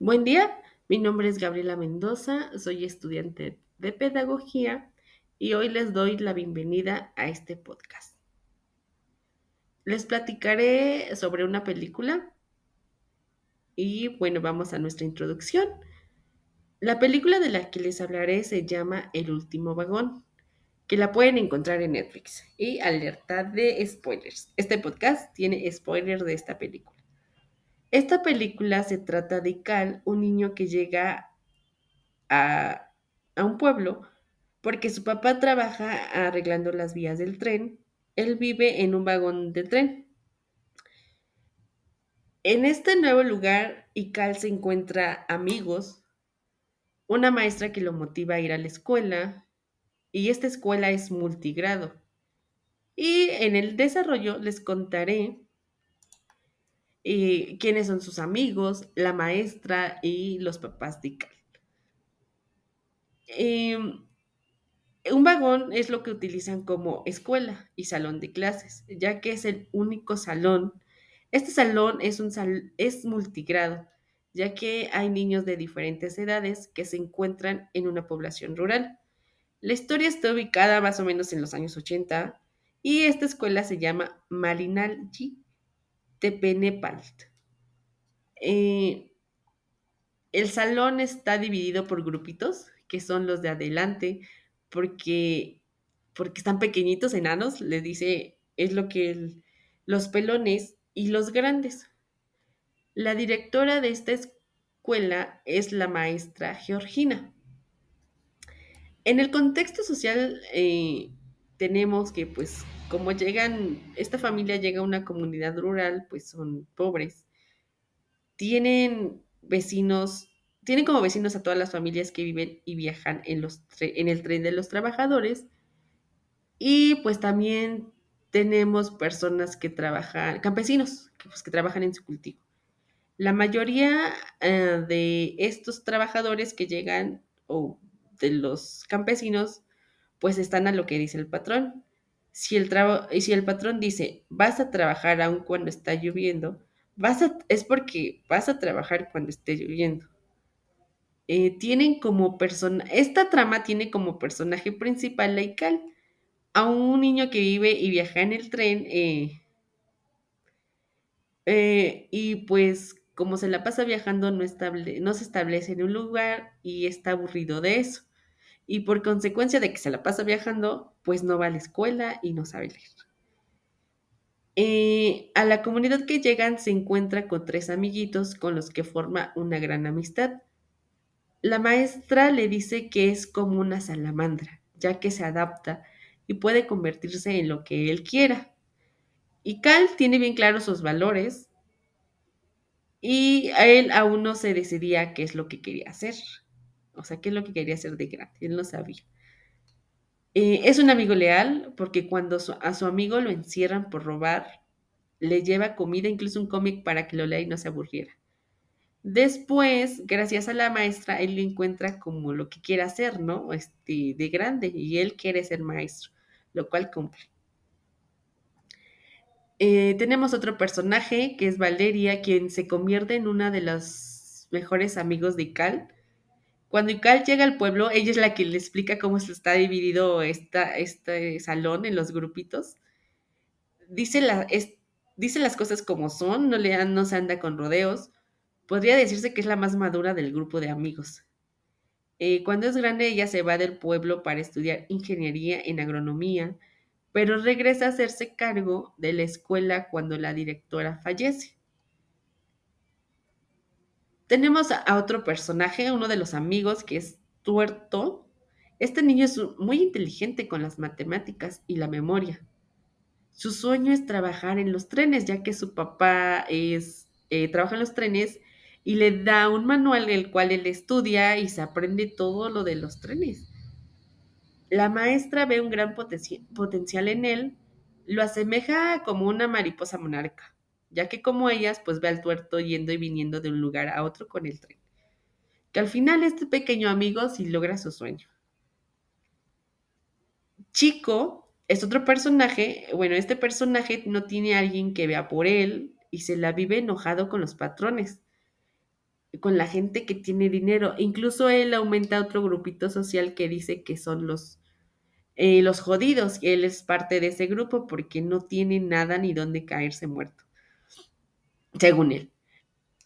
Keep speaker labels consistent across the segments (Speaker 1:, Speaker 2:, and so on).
Speaker 1: Buen día, mi nombre es Gabriela Mendoza, soy estudiante de pedagogía y hoy les doy la bienvenida a este podcast. Les platicaré sobre una película y bueno, vamos a nuestra introducción. La película de la que les hablaré se llama El último vagón, que la pueden encontrar en Netflix. Y alerta de spoilers. Este podcast tiene spoilers de esta película. Esta película se trata de Cal, un niño que llega a, a un pueblo porque su papá trabaja arreglando las vías del tren. Él vive en un vagón de tren. En este nuevo lugar, Ical se encuentra amigos, una maestra que lo motiva a ir a la escuela, y esta escuela es multigrado. Y en el desarrollo les contaré quiénes son sus amigos, la maestra y los papás de Ical. Em, un vagón es lo que utilizan como escuela y salón de clases, ya que es el único salón. Este salón es, un es multigrado, ya que hay niños de diferentes edades que se encuentran en una población rural. La historia está ubicada más o menos en los años 80 y esta escuela se llama Marinalji Tepenepalt. Eh, el salón está dividido por grupitos, que son los de adelante, porque, porque están pequeñitos, enanos, les dice, es lo que los pelones y los grandes. La directora de esta escuela es la maestra Georgina. En el contexto social eh, tenemos que, pues, como llegan, esta familia llega a una comunidad rural, pues son pobres tienen vecinos, tienen como vecinos a todas las familias que viven y viajan en, los en el tren de los trabajadores. Y pues también tenemos personas que trabajan, campesinos, que, pues, que trabajan en su cultivo. La mayoría eh, de estos trabajadores que llegan o de los campesinos, pues están a lo que dice el patrón. Si el, y si el patrón dice, vas a trabajar aun cuando está lloviendo, vas es porque vas a trabajar cuando esté lloviendo. Eh, tienen como persona, esta trama tiene como personaje principal la Ical, a un niño que vive y viaja en el tren eh, eh, y pues como se la pasa viajando no, no se establece en un lugar y está aburrido de eso. Y por consecuencia de que se la pasa viajando, pues no va a la escuela y no sabe leer. Eh, a la comunidad que llegan se encuentra con tres amiguitos con los que forma una gran amistad. La maestra le dice que es como una salamandra, ya que se adapta y puede convertirse en lo que él quiera. Y Cal tiene bien claros sus valores y a él aún no se decidía qué es lo que quería hacer. O sea, qué es lo que quería hacer de grande. Él no sabía. Eh, es un amigo leal porque cuando a su amigo lo encierran por robar, le lleva comida, incluso un cómic para que lo lea y no se aburriera. Después, gracias a la maestra, él encuentra como lo que quiere hacer, ¿no? Este, de grande, y él quiere ser maestro, lo cual cumple. Eh, tenemos otro personaje que es Valeria, quien se convierte en una de los mejores amigos de Cal. Cuando Cal llega al pueblo, ella es la que le explica cómo se está dividido esta, este salón en los grupitos. Dice, dice las cosas como son, no, le, se anda con rodeos. Podría decirse que es la más madura del grupo de amigos. Eh, cuando es grande, ella se va del pueblo para estudiar ingeniería en agronomía, pero regresa a hacerse cargo de la escuela cuando la directora fallece. Tenemos a, otro personaje, uno de los amigos, que es Tuerto. Este niño es muy inteligente con las matemáticas y la memoria. Su sueño es trabajar en los trenes, ya que su papá es, eh, trabaja en los trenes y le da un manual el cual él estudia y se aprende todo lo de los trenes. La maestra ve un gran potenci- potencial en él, lo asemeja como una mariposa monarca, ya que como ellas, pues ve al tuerto yendo y viniendo de un lugar a otro con el tren. Que al final este pequeño amigo sí logra su sueño. Chico es otro personaje, bueno, este personaje no tiene a alguien que vea por él y se la vive enojado con los patrones. con la gente que tiene dinero. Incluso él aumenta otro grupito social que dice que son los, eh, los jodidos. Él es parte de ese grupo porque no tiene nada ni dónde caerse muerto, según él.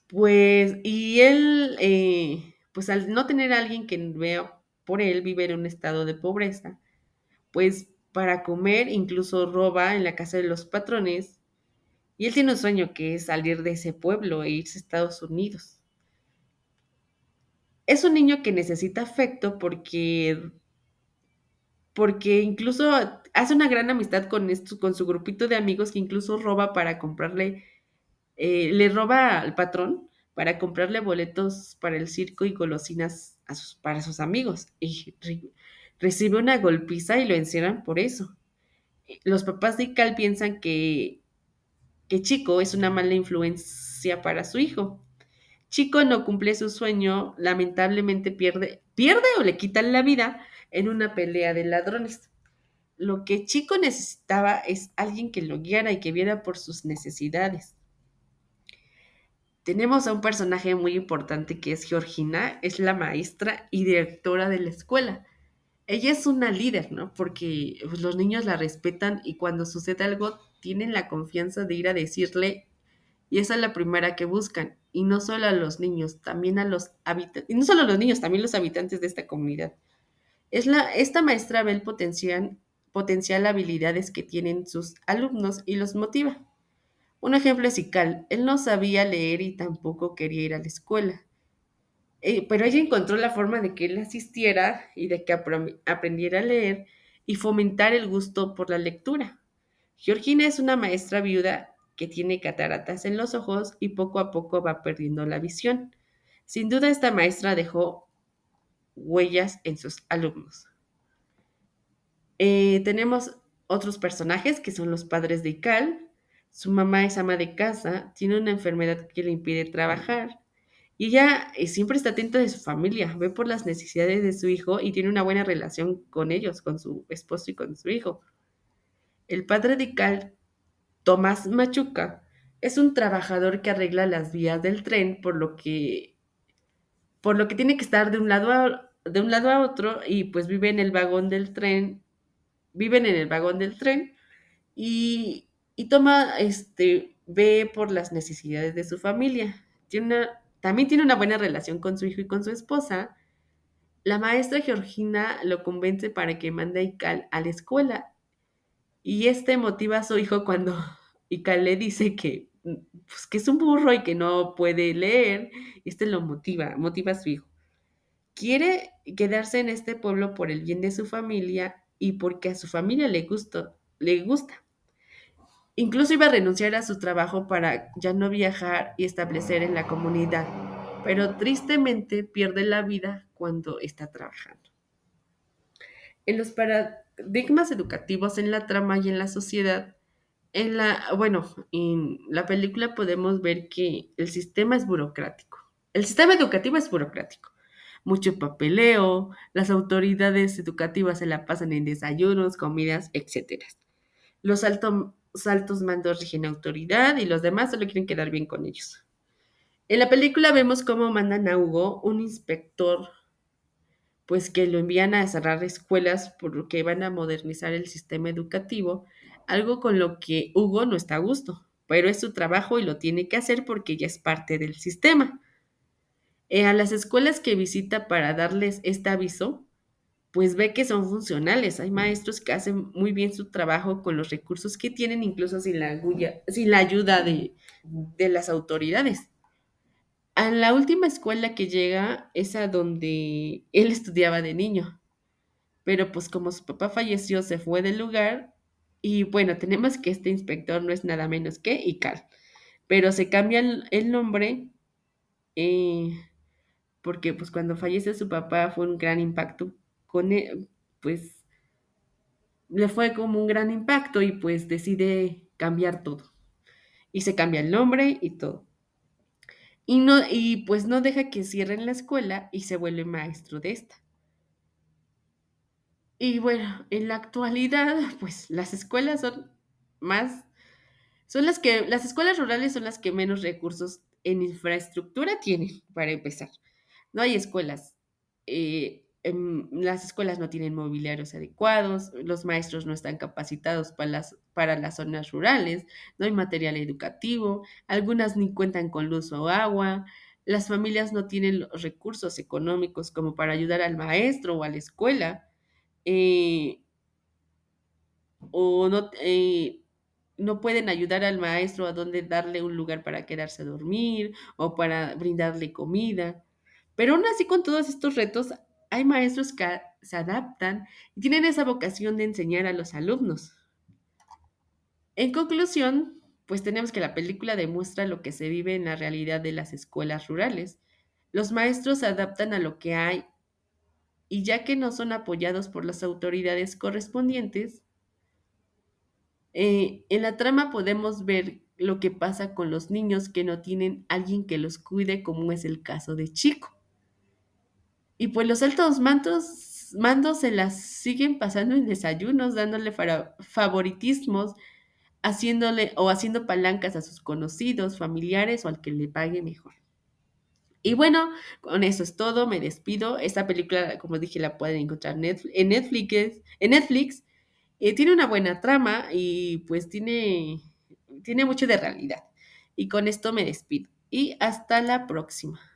Speaker 1: Pues, y él, eh, pues al no tener a alguien que vea por él, vive en un estado de pobreza, pues para comer incluso roba en la casa de los patrones. Y él tiene un sueño que es salir de ese pueblo e irse a Estados Unidos. Es un niño que necesita afecto porque, porque incluso hace una gran amistad con, esto, con su grupito de amigos que incluso roba para comprarle, eh, le roba al patrón para comprarle boletos para el circo y golosinas para sus amigos. Y re- recibe una golpiza y lo encierran por eso. Los papás de Cal piensan que, que Chico es una mala influencia para su hijo. Chico no cumple su sueño, lamentablemente pierde, pierde o le quitan la vida en una pelea de ladrones. Lo que Chico necesitaba es alguien que lo guiara y que viera por sus necesidades. Tenemos a un personaje muy importante que es Georgina, es la maestra y directora de la escuela. Ella es una líder, ¿no? Porque pues, los niños la respetan y cuando sucede algo tienen la confianza de ir a decirle y esa es la primera que buscan. Y no solo a los niños, también a los habitantes, y no solo a los niños, también los habitantes de esta comunidad. Es la, esta maestra ve el potencial, potencial habilidades que tienen sus alumnos y los motiva. Un ejemplo es Ical. Él no sabía leer y tampoco quería ir a la escuela. Eh, pero ella encontró la forma de que él asistiera y de que aprendiera a leer y fomentar el gusto por la lectura. Georgina es una maestra viuda que tiene cataratas en los ojos y poco a poco va perdiendo la visión. Sin duda esta maestra dejó huellas en sus alumnos. Eh, tenemos otros personajes que son los padres de Ical. Su mamá es ama de casa, tiene una enfermedad que le impide trabajar y ella eh, siempre está atenta de su familia, ve por las necesidades de su hijo y tiene una buena relación con ellos, con su esposo y con su hijo. El padre de Ical Tomás Machuca es un trabajador que arregla las vías del tren, por lo que, por lo que tiene que estar de un lado a, de un lado a otro y pues vive en el vagón del tren, viven en el vagón del tren y, y toma, este, ve por las necesidades de su familia. Tiene una- también tiene una buena relación con su hijo y con su esposa. La maestra Georgina lo convence para que mande a Ical a la escuela y este motiva a su hijo cuando Ical le dice que, pues, que es un burro y que no puede leer. Este lo motiva, motiva a su hijo. Quiere quedarse en este pueblo por el bien de su familia y porque a su familia le gusta, le gusta. Incluso iba a renunciar a su trabajo para ya no viajar y establecer en la comunidad, pero tristemente pierde la vida cuando está trabajando. En los paradigmas educativos en la trama y en la sociedad, En la, bueno, en la película podemos ver que el sistema es burocrático. El sistema educativo es burocrático. Mucho papeleo, las autoridades educativas se la pasan en desayunos, comidas, etcétera. Los alto- altos mandos rigen autoridad y los demás solo quieren quedar bien con ellos. En la película vemos cómo mandan a Hugo, un inspector, pues que lo envían a cerrar escuelas porque van a modernizar el sistema educativo, algo con lo que Hugo no está a gusto, pero es su trabajo y lo tiene que hacer porque ya es parte del sistema. Eh, a las escuelas que visita para darles este aviso, pues ve que son funcionales. Hay maestros que hacen muy bien su trabajo con los recursos que tienen, incluso sin la, sin la ayuda de, de las autoridades. A la última escuela que llega es a donde él estudiaba de niño. Pero pues como su papá falleció, se fue del lugar y bueno, tenemos que este inspector no es nada menos que Ical, pero se cambia el, el nombre eh, porque pues cuando fallece su papá fue un gran impacto con él, pues le fue como un gran impacto y pues decide cambiar todo y se cambia el nombre y todo. Y no y pues no deja que cierren la escuela y se vuelve maestro de esta. Y bueno, en la actualidad, pues las escuelas son más, son las que, las escuelas rurales son las que menos recursos En infraestructura tienen, para empezar. No hay escuelas. eh, las escuelas no tienen mobiliarios adecuados, los maestros no están capacitados para las, para las zonas rurales, no hay material educativo, algunas ni cuentan con luz o agua, las familias no tienen los recursos económicos como para ayudar al maestro o a la escuela, eh, o no, eh, no pueden ayudar al maestro a dónde darle un lugar para quedarse a dormir o para brindarle comida. Pero aún así, con todos estos retos, hay maestros que se adaptan y tienen esa vocación de enseñar a los alumnos. En conclusión, pues tenemos que la película demuestra lo que se vive en la realidad de las escuelas rurales. Los maestros se adaptan a lo que hay y ya que no son apoyados por las autoridades correspondientes, eh, en la trama podemos ver lo que pasa con los niños que no tienen alguien que los cuide, como es el caso de Chico. Y pues los altos mandos, mandos se las siguen pasando en desayunos, dándole favoritismos, haciéndole o haciendo palancas a sus conocidos, familiares o al que le pague mejor. Y bueno, con eso es todo, me despido. Esta película, como dije, la pueden encontrar en Netflix, en Netflix. Eh, tiene una buena trama y pues tiene, tiene mucho de realidad. Y con esto me despido. Y hasta la próxima.